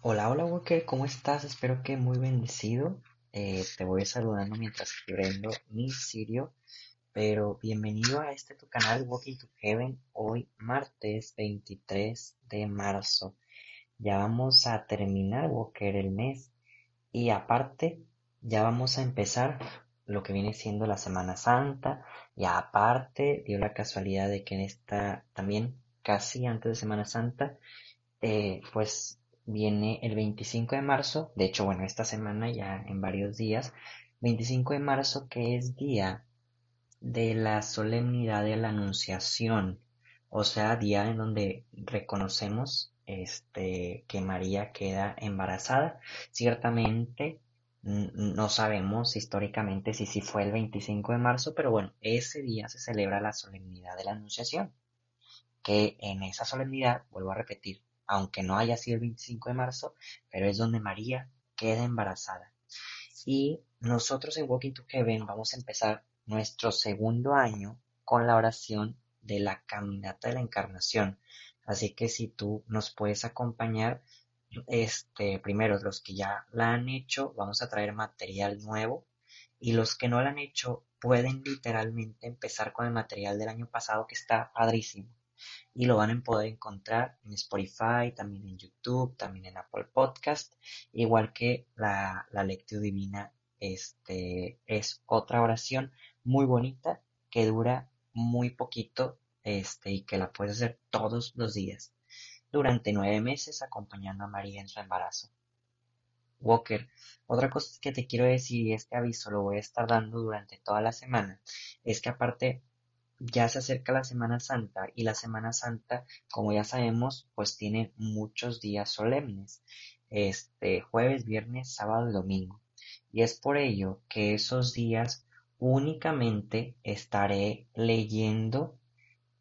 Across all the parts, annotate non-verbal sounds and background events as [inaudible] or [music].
Hola, hola Walker, ¿cómo estás? Espero que muy bendecido. Eh, te voy saludando mientras prendo mi sirio, pero bienvenido a este tu canal Walking to Heaven, hoy martes 23 de marzo. Ya vamos a terminar Walker el mes y aparte ya vamos a empezar lo que viene siendo la Semana Santa y aparte dio la casualidad de que en esta también casi antes de Semana Santa eh, pues viene el 25 de marzo, de hecho, bueno, esta semana ya en varios días, 25 de marzo que es día de la solemnidad de la Anunciación, o sea, día en donde reconocemos este que María queda embarazada. Ciertamente no sabemos históricamente si sí fue el 25 de marzo, pero bueno, ese día se celebra la solemnidad de la Anunciación, que en esa solemnidad, vuelvo a repetir, aunque no haya sido el 25 de marzo, pero es donde María queda embarazada. Y nosotros en Walking to Heaven vamos a empezar nuestro segundo año con la oración de la caminata de la encarnación. Así que si tú nos puedes acompañar, este, primero los que ya la han hecho, vamos a traer material nuevo y los que no la han hecho pueden literalmente empezar con el material del año pasado que está padrísimo y lo van a poder encontrar en Spotify, también en YouTube, también en Apple Podcast, igual que la, la lectura divina este, es otra oración muy bonita que dura muy poquito este, y que la puedes hacer todos los días durante nueve meses acompañando a María en su embarazo. Walker, otra cosa que te quiero decir y este aviso lo voy a estar dando durante toda la semana es que aparte ya se acerca la Semana Santa y la Semana Santa, como ya sabemos, pues tiene muchos días solemnes, este jueves, viernes, sábado y domingo. Y es por ello que esos días únicamente estaré leyendo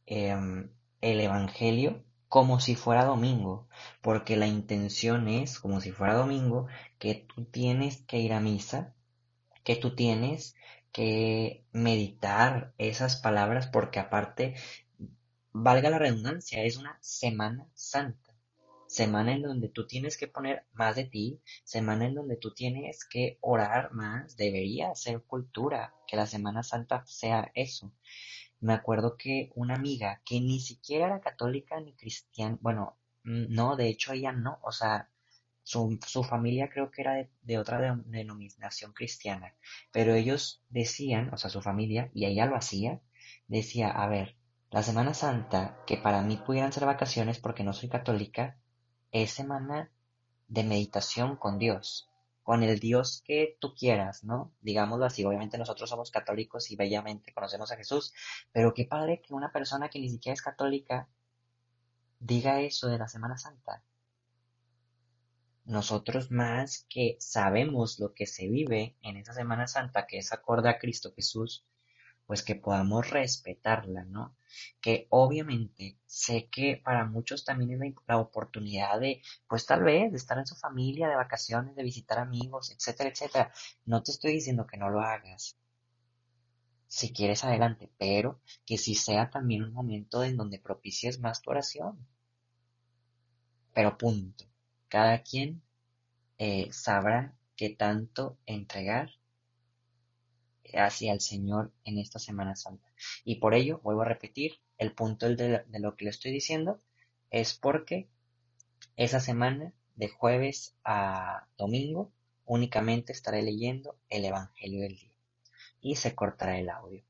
em, el Evangelio como si fuera domingo, porque la intención es, como si fuera domingo, que tú tienes que ir a misa, que tú tienes que meditar esas palabras porque aparte, valga la redundancia, es una semana santa. Semana en donde tú tienes que poner más de ti, semana en donde tú tienes que orar más, debería ser cultura, que la Semana Santa sea eso. Me acuerdo que una amiga que ni siquiera era católica ni cristiana, bueno, no, de hecho ella no, o sea, su, su familia creo que era de, otra denominación cristiana, pero ellos decían, o sea, su familia, y ella lo hacía, decía, a ver, la Semana Santa, que para mí pudieran ser vacaciones porque no soy católica, es semana de meditación con Dios, con el Dios que tú quieras, ¿no? Digámoslo así, obviamente nosotros somos católicos y bellamente conocemos a Jesús, pero qué padre que una persona que ni siquiera es católica diga eso de la Semana Santa nosotros más que sabemos lo que se vive en esa Semana Santa, que es acorde a Cristo Jesús, pues que podamos respetarla, ¿no? Que obviamente sé que para muchos también es la, oportunidad de, pues tal vez, de estar en su familia, de vacaciones, de visitar amigos, etcétera, etcétera. No te estoy diciendo que no lo hagas. Si quieres adelante, pero que sí sea también un momento en donde propicies más tu oración. Pero punto. Cada quien eh, sabrá qué tanto entregar hacia el Señor en esta Semana Santa. Y por ello, vuelvo a repetir, el punto de, lo que le estoy diciendo es porque esa semana, de jueves a domingo, únicamente estaré leyendo el Evangelio del día. Y se cortará el audio.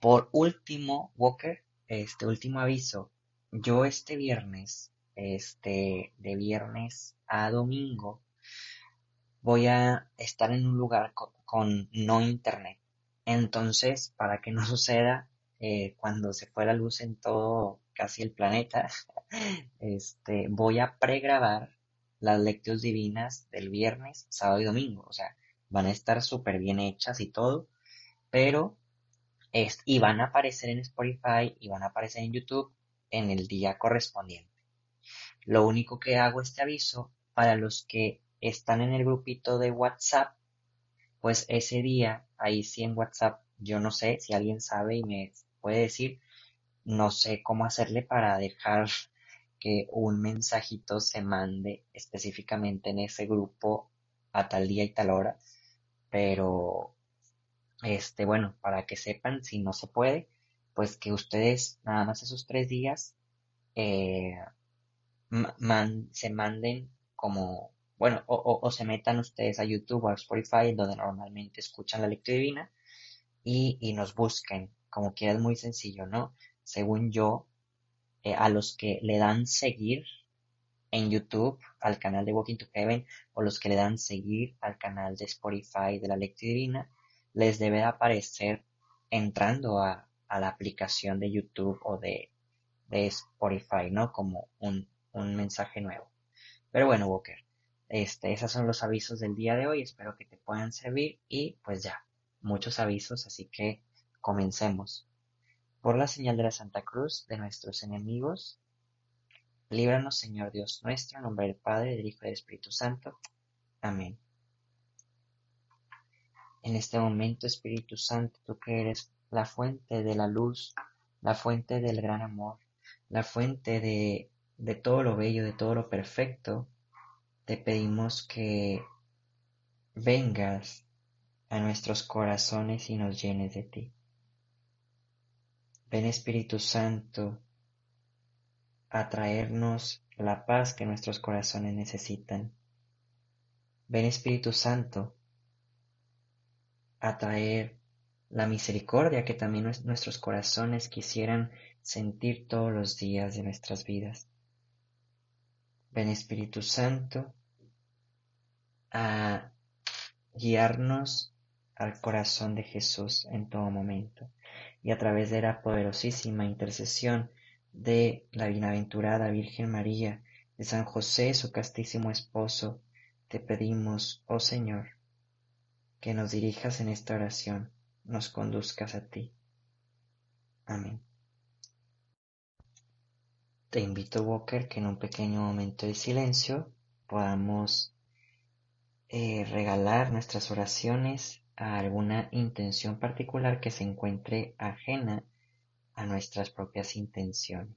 Por último, Walker, este último aviso, yo este viernes este, de viernes a domingo, voy a estar en un lugar con, no internet. Entonces, para que no [laughs] suceda eh, cuando se fue la luz en todo casi el planeta, [laughs] este, voy a pregrabar las lecturas divinas del viernes, sábado y domingo. O sea, van a estar súper bien hechas y todo, pero es, y van a aparecer en Spotify y van a aparecer en YouTube en el día correspondiente. Lo único que hago este aviso para los que están en el grupito de WhatsApp, pues ese día, ahí sí en WhatsApp, yo no sé si alguien sabe y me puede decir, no sé cómo hacerle para dejar que un mensajito se mande específicamente en ese grupo a tal día y tal hora, pero este, bueno, para que sepan si no se puede, pues que ustedes nada más esos tres días eh, se manden como, bueno, o, se metan ustedes a YouTube o a Spotify, donde normalmente escuchan la lectura divina, y, y nos busquen, como que es muy sencillo, ¿no? Según yo, eh, a los que le dan seguir en YouTube al canal de Walking to Heaven o los que le dan seguir al canal de Spotify de la lectura divina, les debe aparecer entrando a, la aplicación de YouTube o de, de Spotify, ¿no? Como un, un, mensaje nuevo. Pero bueno, Walker, este, esos son los avisos del día de hoy. Espero que te puedan servir y pues ya, muchos avisos, así que comencemos. Por la señal de la Santa Cruz de nuestros enemigos, líbranos Señor Dios nuestro, en nombre del Padre, del Hijo y del Espíritu Santo. Amén. En este momento, Espíritu Santo, tú que eres la fuente de la luz, la fuente del gran amor, la fuente de, de todo lo bello, de todo lo perfecto, te pedimos que vengas a nuestros corazones y nos llenes de ti. Ven Espíritu Santo a traernos la paz que nuestros corazones necesitan. Ven Espíritu Santo a traer la misericordia que también nuestros corazones quisieran sentir todos los días de nuestras vidas. Ven Espíritu Santo a guiarnos al corazón de Jesús en todo momento y a través de la poderosísima intercesión de la bienaventurada Virgen María, de San José, su castísimo esposo, te pedimos, oh Señor, que nos dirijas en esta oración, nos conduzcas a ti. Amén. Te invito, Walker, que en un pequeño momento de silencio podamos eh, regalar nuestras oraciones a alguna intención particular que se encuentre ajena a nuestras propias intenciones.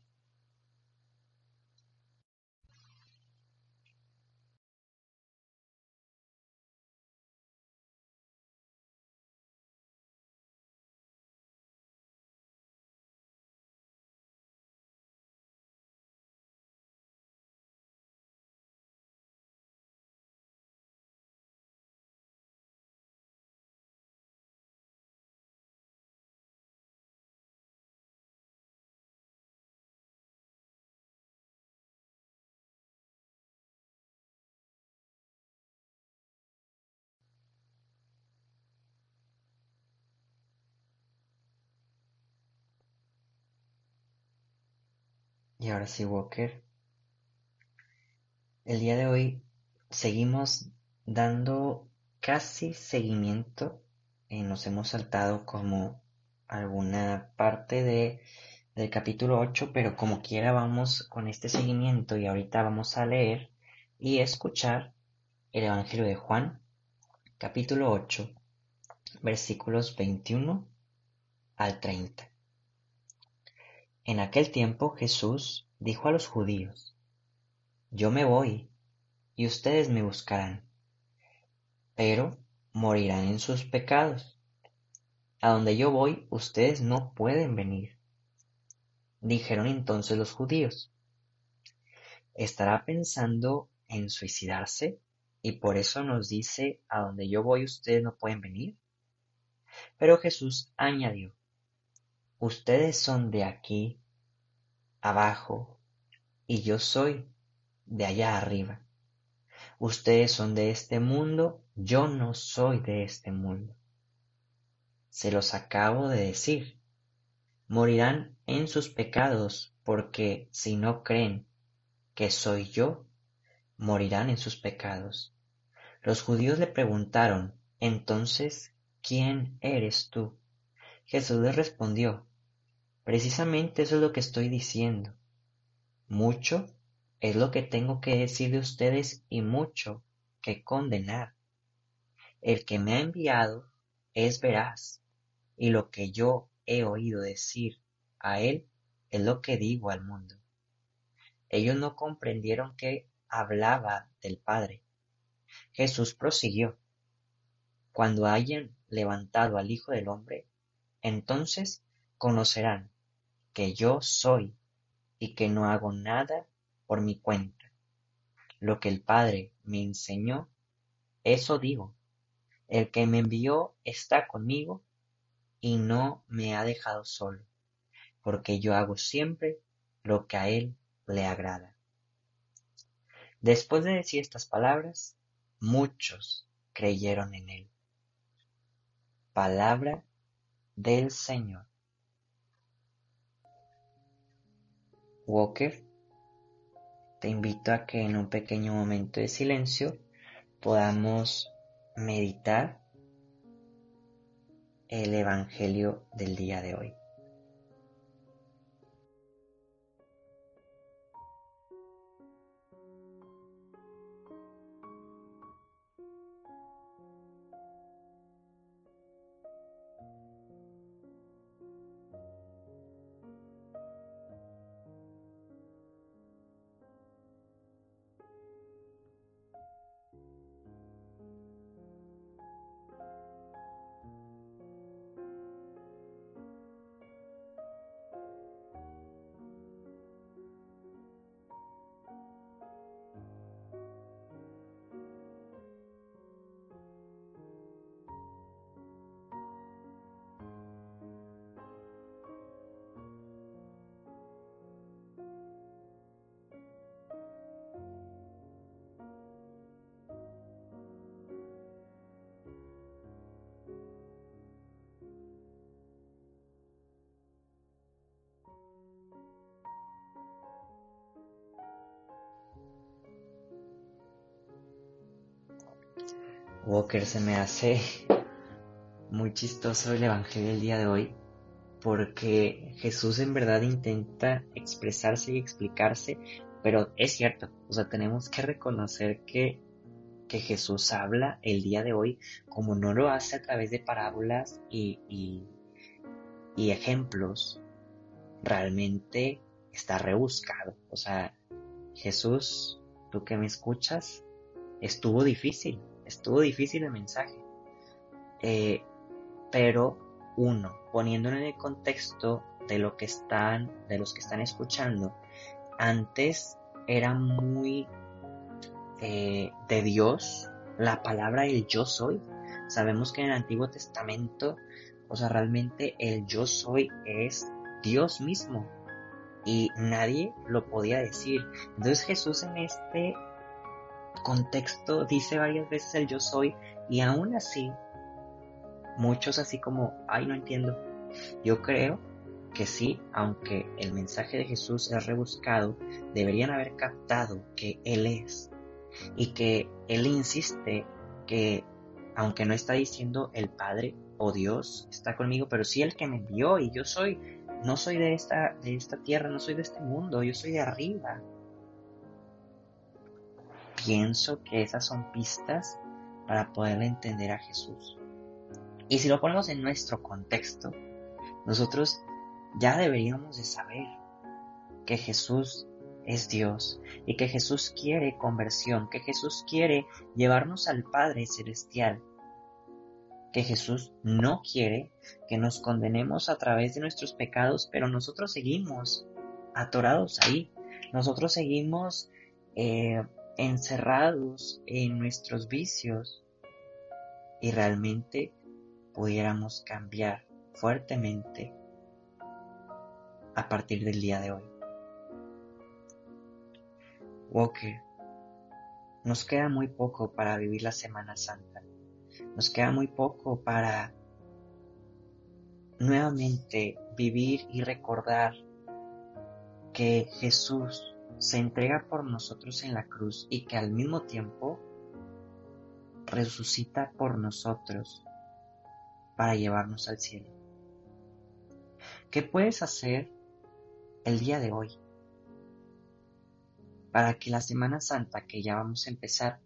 Y ahora sí, Walker. El día de hoy seguimos dando casi seguimiento. y nos hemos saltado como alguna parte de, del capítulo 8, pero como quiera vamos con este seguimiento y ahorita vamos a leer y escuchar el Evangelio de Juan, capítulo 8, versículos 21 al 30. En aquel tiempo Jesús dijo a los judíos, Yo me voy, y ustedes me buscarán, pero morirán en sus pecados. A donde yo voy, ustedes no pueden venir. Dijeron entonces los judíos, ¿estará pensando en suicidarse? Y por eso nos dice, a donde yo voy, ustedes no pueden venir. Pero Jesús añadió, Ustedes son de aquí abajo y yo soy de allá arriba. Ustedes son de este mundo, yo no soy de este mundo. Se los acabo de decir. Morirán en sus pecados, porque si no creen que soy yo, morirán en sus pecados. Los judíos le preguntaron, entonces, ¿quién eres tú? Jesús les respondió, precisamente eso es lo que estoy diciendo. Mucho es lo que tengo que decir de ustedes y mucho que condenar. El que me ha enviado es veraz, y lo que yo he oído decir a él es lo que digo al mundo. Ellos no comprendieron que hablaba del Padre. Jesús prosiguió. Cuando hayan levantado al Hijo del Hombre, entonces conocerán que yo soy y que no hago nada por mi cuenta. Lo que el Padre me enseñó, eso digo. El que me envió está conmigo y no me ha dejado solo, porque yo hago siempre lo que a él le agrada. Después de decir estas palabras, muchos creyeron en él. Palabra del Señor. Walker, te invito a que en un pequeño momento de silencio podamos meditar el Evangelio del día de hoy. Walker se me hace muy chistoso el Evangelio del día de hoy porque Jesús en verdad intenta expresarse y explicarse, pero es cierto, o sea, tenemos que reconocer que, que Jesús habla el día de hoy como no lo hace a través de parábolas y, y, y ejemplos, realmente está rebuscado, o sea, Jesús, tú que me escuchas, estuvo difícil, estuvo difícil el mensaje. Eh, pero uno, poniéndolo en el contexto de lo que están, de los que están escuchando, antes era muy eh, de Dios la palabra del yo soy. Sabemos que en el Antiguo Testamento, o sea, realmente el yo soy es Dios mismo y nadie lo podía decir. Entonces Jesús en este contexto dice varias veces el yo soy y aún así muchos así como, ay no entiendo. Yo creo que sí, aunque el mensaje de Jesús es rebuscado, deberían haber captado que Él es y que Él insiste que aunque no está diciendo el Padre o Dios está conmigo, pero sí el que me envió y yo soy, no soy de esta, de esta tierra, no soy de este mundo, yo soy de arriba pienso que esas son pistas para poder entender a Jesús. Y si lo ponemos en nuestro contexto, nosotros ya deberíamos de saber que Jesús es Dios y que Jesús quiere conversión, que Jesús quiere llevarnos al Padre Celestial, que Jesús no quiere que nos condenemos a través de nuestros pecados, pero nosotros seguimos atorados ahí, nosotros seguimos eh, encerrados en nuestros vicios y realmente pudiéramos cambiar fuertemente a partir del día de hoy. Walker, nos queda muy poco para vivir la Semana Santa. Nos queda muy poco para nuevamente vivir y recordar que Jesús se entrega por nosotros en la cruz y que al mismo tiempo resucita por nosotros para llevarnos al cielo. ¿Qué puedes hacer el día de hoy para que la Semana Santa que ya vamos a empezar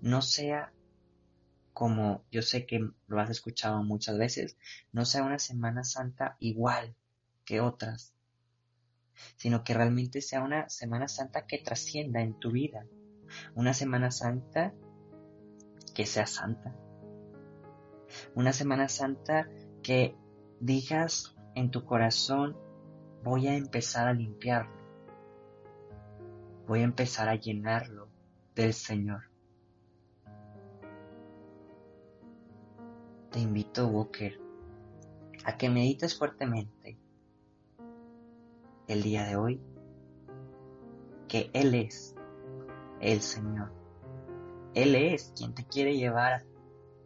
no sea como yo sé que lo has escuchado muchas veces, no sea una Semana Santa igual que otras, sino que realmente sea una Semana Santa que trascienda en tu vida, una Semana Santa que sea santa, una Semana Santa que digas en tu corazón, voy a empezar a limpiarlo, voy a empezar a llenarlo del Señor. Te invito, Walker, a que medites fuertemente el día de hoy que Él es el Señor. Él es quien te quiere llevar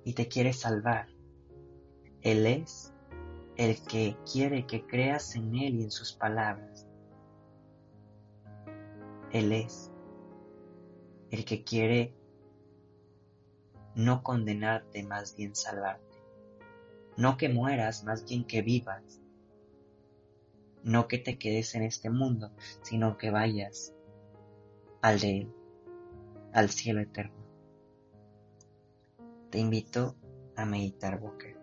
y te quiere salvar. Él es el que quiere que creas en Él y en sus palabras. Él es el que quiere no condenarte, más bien salvarte. No que mueras, más bien que vivas. No que te quedes en este mundo, sino que vayas al de Él, al cielo eterno. Te invito a meditar, Boca.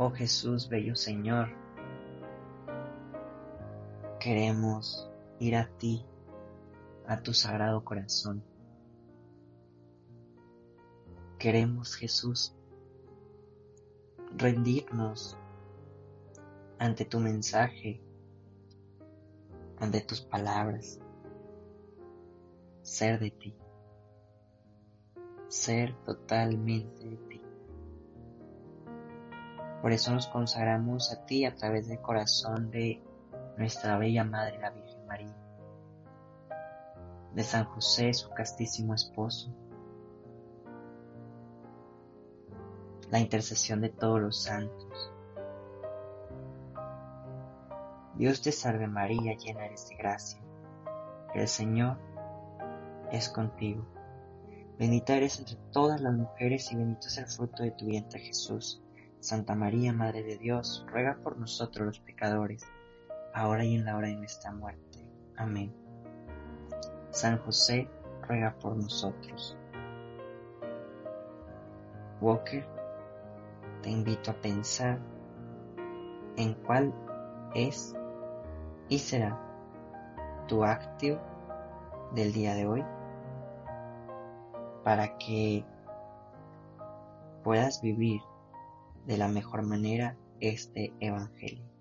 Oh Jesús, bello Señor, queremos ir a ti, a tu sagrado corazón. Queremos, Jesús, rendirnos ante tu mensaje, ante tus palabras, ser de ti, ser totalmente. Por eso nos consagramos a ti a través del corazón de nuestra bella Madre, la Virgen María, de San José, su castísimo esposo, la intercesión de todos los santos. Dios te salve María, llena eres de gracia. El Señor es contigo. Bendita eres entre todas las mujeres y bendito es el fruto de tu vientre Jesús. Santa María, Madre de Dios, ruega por nosotros los pecadores, ahora y en la hora de nuestra muerte. Amén. San José, ruega por nosotros. Walker, te invito a pensar en cuál es y será tu acto del día de hoy para que puedas vivir de la mejor manera este Evangelio.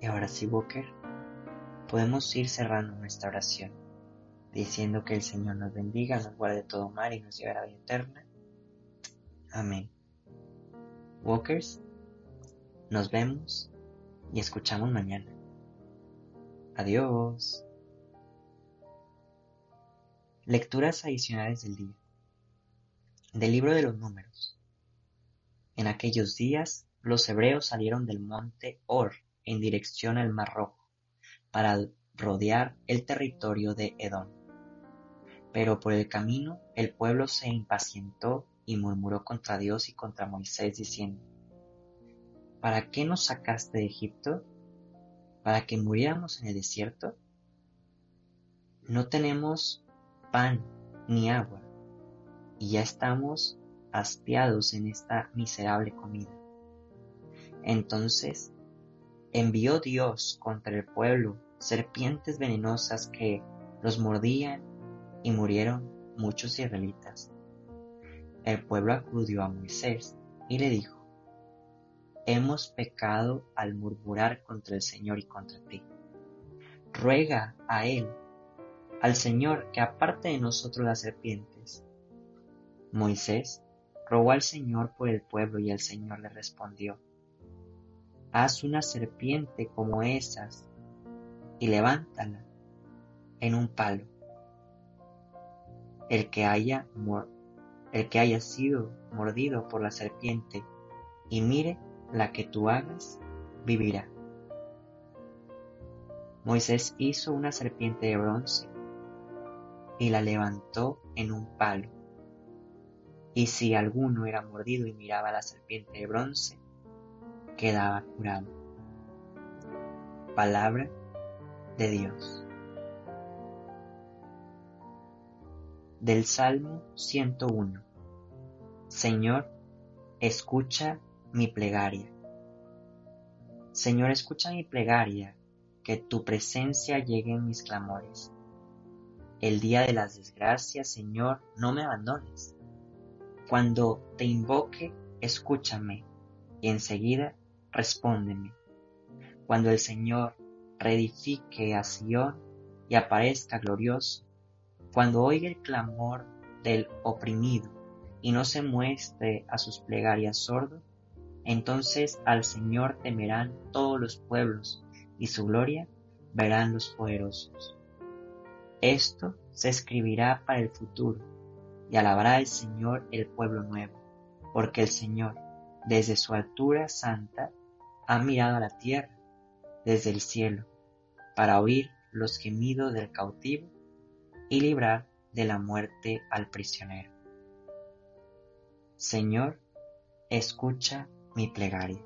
Y ahora sí, Walker, podemos ir cerrando nuestra oración, diciendo que el Señor nos bendiga, nos guarde todo mal y nos lleve a la vida eterna. Amén. Walkers, nos vemos y escuchamos mañana. Adiós. Lecturas adicionales del día. Del libro de los números. En aquellos días los hebreos salieron del monte Or en dirección al Mar Rojo, para rodear el territorio de Edom. Pero por el camino el pueblo se impacientó y murmuró contra Dios y contra Moisés, diciendo, ¿Para qué nos sacaste de Egipto? ¿Para que muriéramos en el desierto? No tenemos pan ni agua, y ya estamos hastiados en esta miserable comida. Entonces envió Dios contra el pueblo serpientes venenosas que los mordían y murieron muchos israelitas. El pueblo acudió a Moisés y le dijo, Hemos pecado al murmurar contra el Señor y contra ti. Ruega a Él, al Señor, que aparte de nosotros las serpientes. Moisés rogó al Señor por el pueblo y el Señor le respondió, haz una serpiente como esas y levántala en un palo. El que haya, el que haya sido mordido por la serpiente y mire la que tú hagas, vivirá. Moisés hizo una serpiente de bronce y la levantó en un palo. Y si alguno era mordido y miraba la serpiente de bronce, quedaba curado. Palabra de Dios. Del Salmo 101. Señor, escucha mi plegaria. Señor, escucha mi plegaria, que tu presencia llegue en mis clamores. El día de las desgracias, Señor, no me abandones. Cuando te invoque, escúchame, y enseguida respóndeme. Cuando el Señor reedifique a Sion y aparezca glorioso, cuando oiga el clamor del oprimido y no se muestre a sus plegarias sordo, entonces al Señor temerán todos los pueblos y su gloria verán los poderosos. Esto se escribirá para el futuro y alabará el Señor el pueblo nuevo, porque el Señor, desde su altura santa, ha mirado a la tierra desde el cielo para oír los gemidos del cautivo y librar de la muerte al prisionero. Señor, escucha mi plegaria.